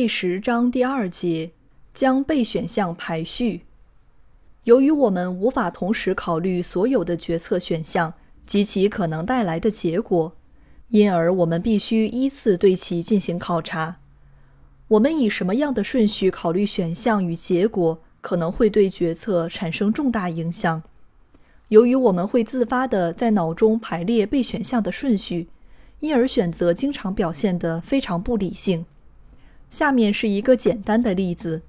第十章第二节将被选项排序。由于我们无法同时考虑所有的决策选项及其可能带来的结果，因而我们必须依次对其进行考察。我们以什么样的顺序考虑选项与结果，可能会对决策产生重大影响。由于我们会自发地在脑中排列被选项的顺序，因而选择经常表现得非常不理性。下面是一个简单的例子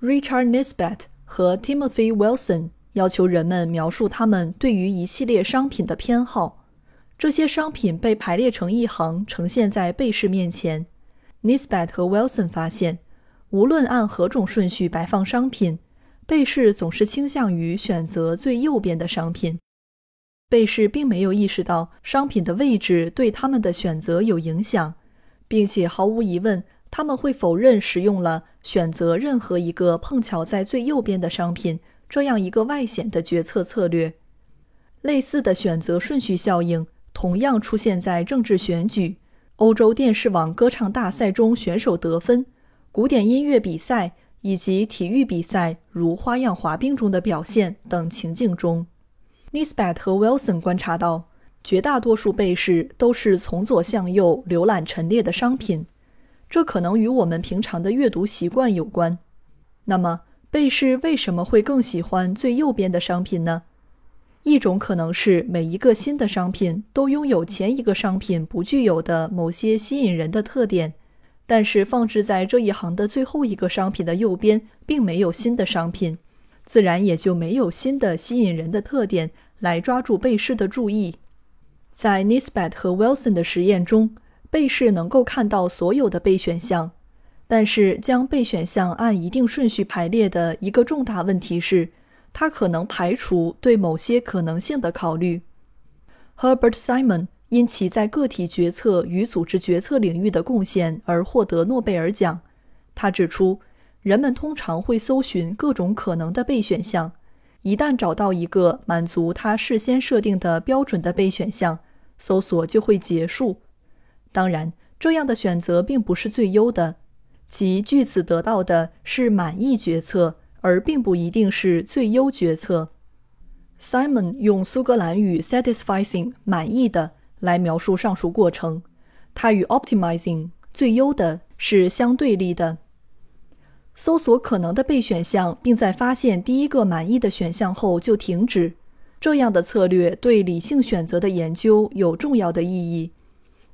：Richard Nisbet 和 Timothy Wilson 要求人们描述他们对于一系列商品的偏好。这些商品被排列成一行，呈现在被试面前。Nisbet 和 Wilson 发现，无论按何种顺序摆放商品，被试总是倾向于选择最右边的商品。被试并没有意识到商品的位置对他们的选择有影响，并且毫无疑问。他们会否认使用了选择任何一个碰巧在最右边的商品这样一个外显的决策策略。类似的选择顺序效应同样出现在政治选举、欧洲电视网歌唱大赛中选手得分、古典音乐比赛以及体育比赛如花样滑冰中的表现等情境中。Nisbet 和 Wilson 观察到，绝大多数被试都是从左向右浏览陈列的商品。这可能与我们平常的阅读习惯有关。那么，被试为什么会更喜欢最右边的商品呢？一种可能是每一个新的商品都拥有前一个商品不具有的某些吸引人的特点，但是放置在这一行的最后一个商品的右边并没有新的商品，自然也就没有新的吸引人的特点来抓住被试的注意。在 Nisbet 和 Wilson 的实验中。被试能够看到所有的备选项，但是将备选项按一定顺序排列的一个重大问题是，它可能排除对某些可能性的考虑。Herbert Simon 因其在个体决策与组织决策领域的贡献而获得诺贝尔奖。他指出，人们通常会搜寻各种可能的备选项，一旦找到一个满足他事先设定的标准的备选项，搜索就会结束。当然，这样的选择并不是最优的，其据此得到的是满意决策，而并不一定是最优决策。Simon 用苏格兰语 “satisfying” 满意的来描述上述过程，它与 “optimizing” 最优的是相对立的。搜索可能的备选项，并在发现第一个满意的选项后就停止，这样的策略对理性选择的研究有重要的意义。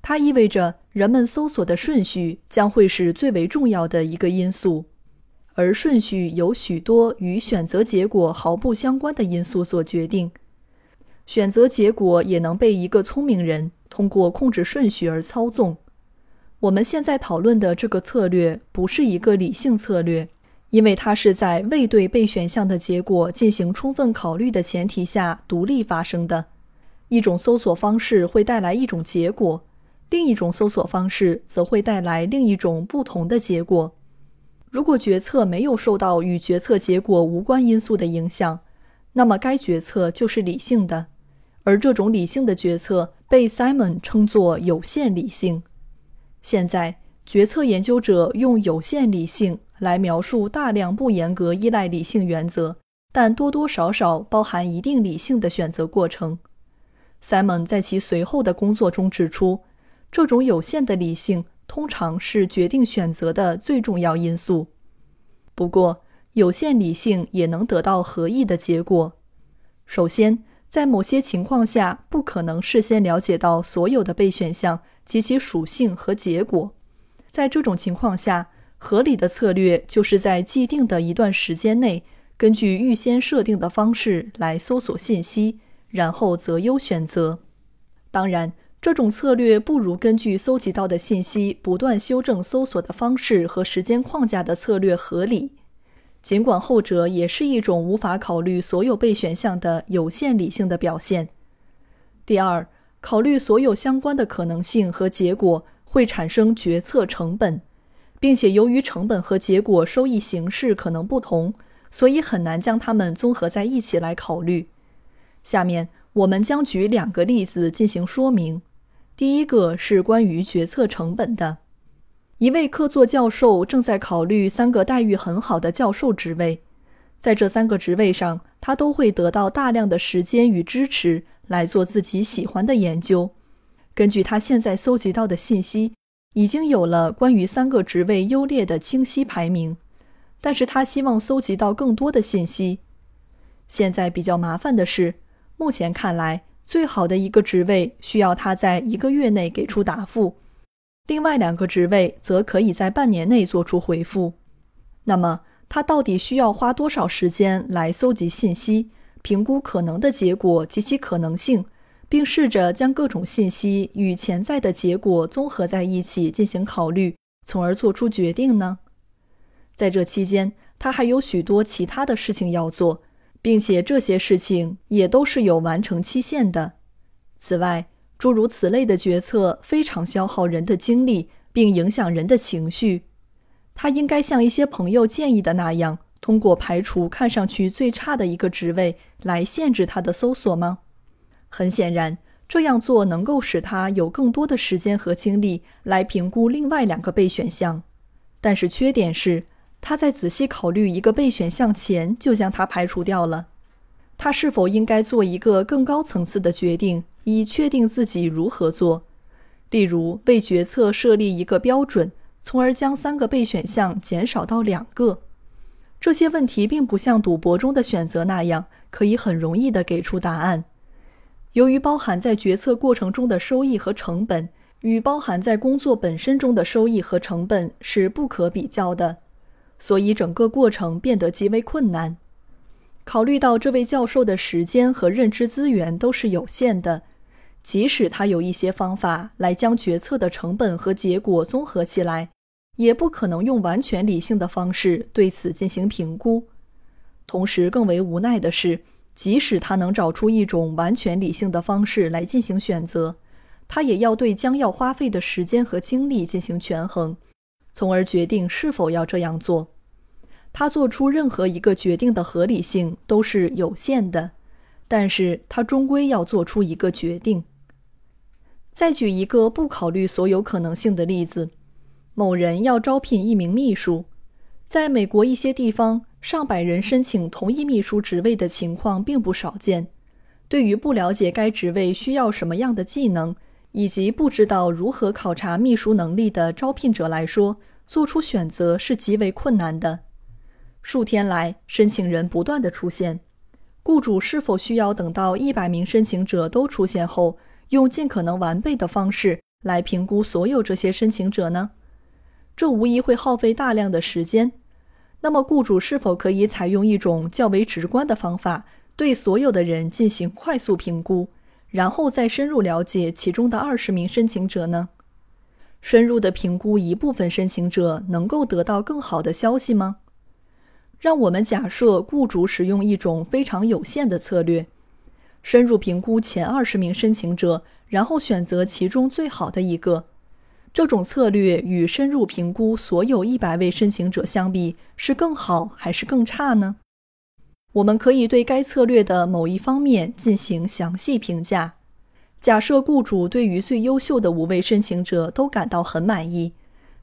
它意味着人们搜索的顺序将会是最为重要的一个因素，而顺序由许多与选择结果毫不相关的因素所决定。选择结果也能被一个聪明人通过控制顺序而操纵。我们现在讨论的这个策略不是一个理性策略，因为它是在未对备选项的结果进行充分考虑的前提下独立发生的。一种搜索方式会带来一种结果。另一种搜索方式则会带来另一种不同的结果。如果决策没有受到与决策结果无关因素的影响，那么该决策就是理性的，而这种理性的决策被 Simon 称作有限理性。现在，决策研究者用有限理性来描述大量不严格依赖理性原则，但多多少少包含一定理性的选择过程。Simon 在其随后的工作中指出。这种有限的理性通常是决定选择的最重要因素。不过，有限理性也能得到合意的结果。首先，在某些情况下，不可能事先了解到所有的备选项及其属性和结果。在这种情况下，合理的策略就是在既定的一段时间内，根据预先设定的方式来搜索信息，然后择优选择。当然。这种策略不如根据搜集到的信息不断修正搜索的方式和时间框架的策略合理。尽管后者也是一种无法考虑所有备选项的有限理性的表现。第二，考虑所有相关的可能性和结果会产生决策成本，并且由于成本和结果收益形式可能不同，所以很难将它们综合在一起来考虑。下面我们将举两个例子进行说明。第一个是关于决策成本的。一位客座教授正在考虑三个待遇很好的教授职位，在这三个职位上，他都会得到大量的时间与支持来做自己喜欢的研究。根据他现在搜集到的信息，已经有了关于三个职位优劣的清晰排名，但是他希望搜集到更多的信息。现在比较麻烦的是，目前看来，最好的一个职位需要他在一个月内给出答复。另外两个职位则可以在半年内做出回复。那么，他到底需要花多少时间来搜集信息、评估可能的结果及其可能性，并试着将各种信息与潜在的结果综合在一起进行考虑，从而做出决定呢？在这期间，他还有许多其他的事情要做，并且这些事情也都是有完成期限的。此外，诸如此类的决策非常消耗人的精力，并影响人的情绪。他应该像一些朋友建议的那样，通过排除看上去最差的一个职位来限制他的搜索吗？很显然，这样做能够使他有更多的时间和精力来评估另外两个备选项。但是缺点是，他在仔细考虑一个备选项前就将它排除掉了。他是否应该做一个更高层次的决定？以确定自己如何做，例如为决策设立一个标准，从而将三个备选项减少到两个。这些问题并不像赌博中的选择那样可以很容易地给出答案。由于包含在决策过程中的收益和成本与包含在工作本身中的收益和成本是不可比较的，所以整个过程变得极为困难。考虑到这位教授的时间和认知资源都是有限的。即使他有一些方法来将决策的成本和结果综合起来，也不可能用完全理性的方式对此进行评估。同时，更为无奈的是，即使他能找出一种完全理性的方式来进行选择，他也要对将要花费的时间和精力进行权衡，从而决定是否要这样做。他做出任何一个决定的合理性都是有限的，但是他终归要做出一个决定。再举一个不考虑所有可能性的例子：某人要招聘一名秘书，在美国一些地方，上百人申请同一秘书职位的情况并不少见。对于不了解该职位需要什么样的技能，以及不知道如何考察秘书能力的招聘者来说，做出选择是极为困难的。数天来，申请人不断的出现，雇主是否需要等到一百名申请者都出现后？用尽可能完备的方式来评估所有这些申请者呢？这无疑会耗费大量的时间。那么，雇主是否可以采用一种较为直观的方法，对所有的人进行快速评估，然后再深入了解其中的二十名申请者呢？深入的评估一部分申请者，能够得到更好的消息吗？让我们假设雇主使用一种非常有限的策略。深入评估前二十名申请者，然后选择其中最好的一个。这种策略与深入评估所有一百位申请者相比，是更好还是更差呢？我们可以对该策略的某一方面进行详细评价。假设雇主对于最优秀的五位申请者都感到很满意，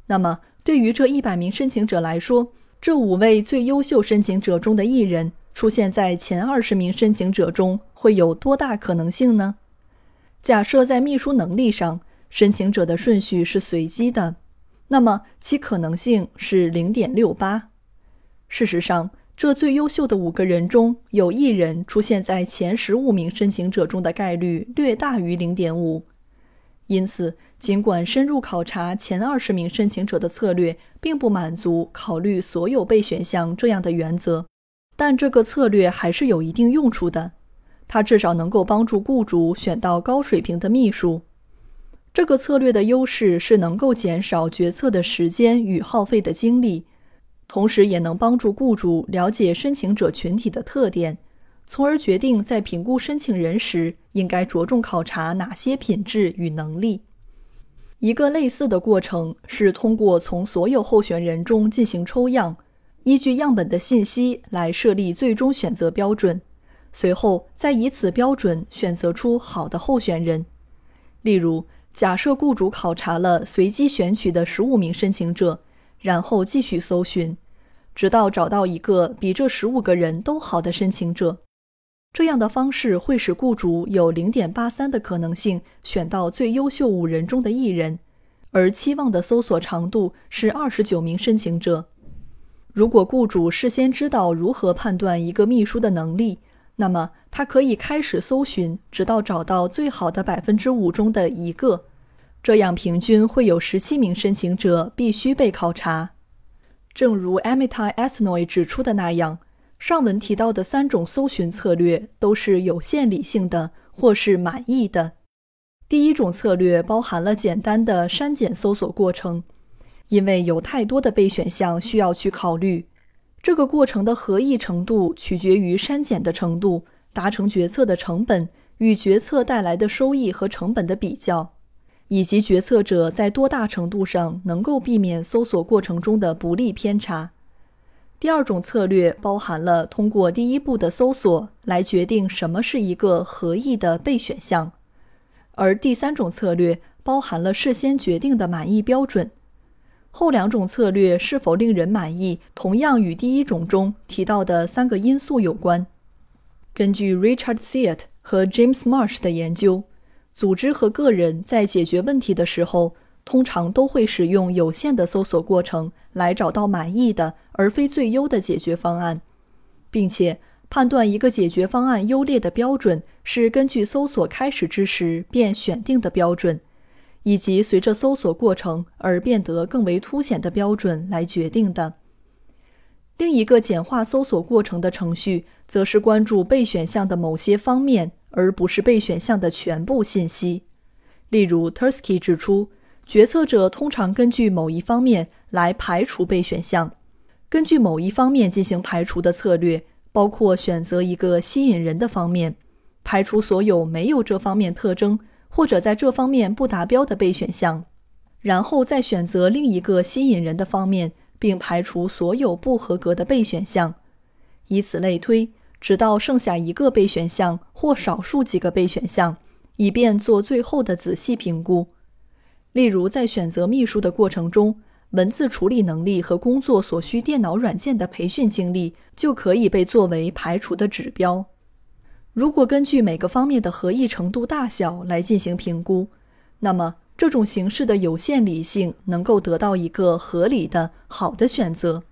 那么对于这一百名申请者来说，这五位最优秀申请者中的一人。出现在前二十名申请者中会有多大可能性呢？假设在秘书能力上，申请者的顺序是随机的，那么其可能性是零点六八。事实上，这最优秀的五个人中有一人出现在前十五名申请者中的概率略大于零点五。因此，尽管深入考察前二十名申请者的策略并不满足考虑所有备选项这样的原则。但这个策略还是有一定用处的，它至少能够帮助雇主选到高水平的秘书。这个策略的优势是能够减少决策的时间与耗费的精力，同时也能帮助雇主了解申请者群体的特点，从而决定在评估申请人时应该着重考察哪些品质与能力。一个类似的过程是通过从所有候选人中进行抽样，依据样本的信息来设立最终选择标准，随后再以此标准选择出好的候选人。例如，假设雇主考察了随机选取的十五名申请者，然后继续搜寻，直到找到一个比这十五个人都好的申请者。这样的方式会使雇主有零点八三的可能性选到最优秀五人中的一人，而期望的搜索长度是二十九名申请者。如果雇主事先知道如何判断一个秘书的能力，那么，他可以开始搜寻，直到找到最好的百分之五中的一个。这样，平均会有十七名申请者必须被考察。正如 Amitai Asnoy 指出的那样，上文提到的三种搜寻策略都是有限理性的或是满意的。第一种策略包含了简单的删减搜索过程，因为有太多的备选项需要去考虑。这个过程的合意程度取决于删减的程度、达成决策的成本与决策带来的收益和成本的比较，以及决策者在多大程度上能够避免搜索过程中的不利偏差。第二种策略包含了通过第一步的搜索来决定什么是一个合意的备选项，而第三种策略包含了事先决定的满意标准。后两种策略是否令人满意，同样与第一种中提到的三个因素有关。根据 Richard s e a t 和 James Marsh 的研究，组织和个人在解决问题的时候，通常都会使用有限的搜索过程来找到满意的而非最优的解决方案，并且判断一个解决方案优劣的标准是根据搜索开始之时便选定的标准。以及随着搜索过程而变得更为凸显的标准来决定的。另一个简化搜索过程的程序，则是关注备选项的某些方面，而不是备选项的全部信息。例如，Tursky 指出，决策者通常根据某一方面来排除备选项。根据某一方面进行排除的策略，包括选择一个吸引人的方面，排除所有没有这方面特征。或者在这方面不达标的备选项，然后再选择另一个吸引人的方面，并排除所有不合格的备选项，以此类推，直到剩下一个备选项或少数几个备选项，以便做最后的仔细评估。例如，在选择秘书的过程中，文字处理能力和工作所需电脑软件的培训经历就可以被作为排除的指标。如果根据每个方面的合意程度大小来进行评估，那么这种形式的有限理性能够得到一个合理的好的选择，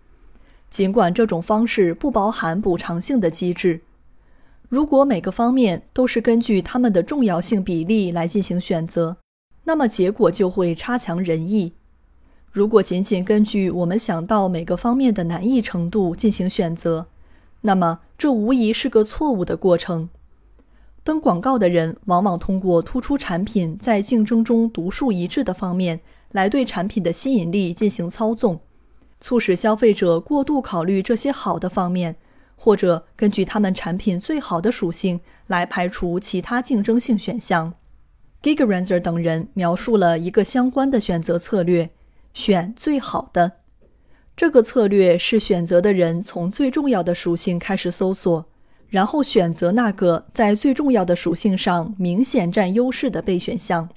尽管这种方式不包含补偿性的机制。如果每个方面都是根据它们的重要性比例来进行选择，那么结果就会差强人意。如果仅仅根据我们想到每个方面的难易程度进行选择，那么这无疑是个错误的过程。登广告的人往往通过突出产品在竞争中独树一帜的方面来对产品的吸引力进行操纵，促使消费者过度考虑这些好的方面，或者根据他们产品最好的属性来排除其他竞争性选项。Gigerenzer 等人描述了一个相关的选择策略：选最好的。这个策略是选择的人从最重要的属性开始搜索。然后选择那个在最重要的属性上明显占优势的备选项。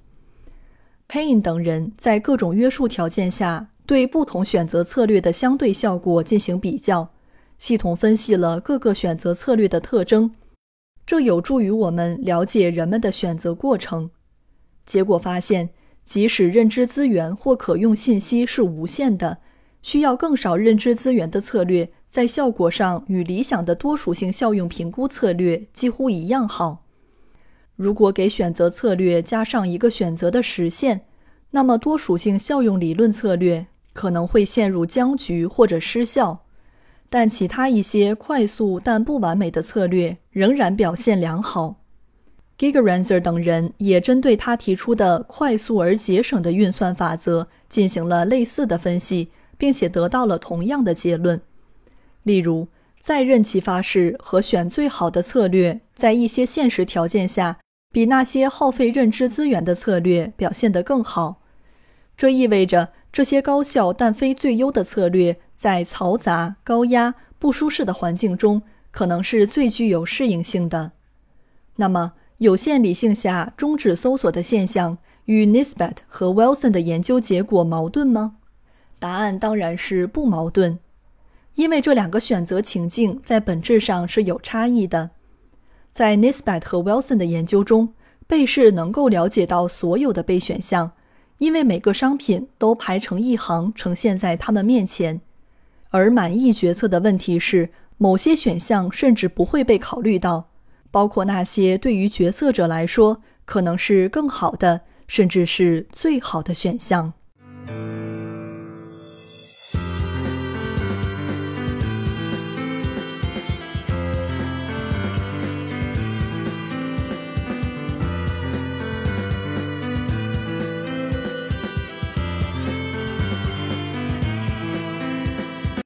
Payne 等人在各种约束条件下对不同选择策略的相对效果进行比较，系统分析了各个选择策略的特征，这有助于我们了解人们的选择过程。结果发现，即使认知资源或可用信息是无限的，需要更少认知资源的策略。在效果上与理想的多属性效用评估策略几乎一样好。如果给选择策略加上一个选择的实现，那么多属性效用理论策略可能会陷入僵局或者失效。但其他一些快速但不完美的策略仍然表现良好。Gigerenzer 等人也针对他提出的快速而节省的运算法则进行了类似的分析，并且得到了同样的结论。例如，在任其发誓和选最好的策略，在一些现实条件下，比那些耗费认知资源的策略表现得更好。这意味着这些高效但非最优的策略，在嘈杂、高压、不舒适的环境中，可能是最具有适应性的。那么，有限理性下终止搜索的现象与 Nisbet 和 Wilson 的研究结果矛盾吗？答案当然是不矛盾，因为这两个选择情境在本质上是有差异的。在 Nisbet 和 Wilson 的研究中，被试能够了解到所有的备选项，因为每个商品都排成一行呈现在他们面前。而满意决策的问题是，某些选项甚至不会被考虑到。包括那些对于决策者来说可能是更好的，甚至是最好的选项。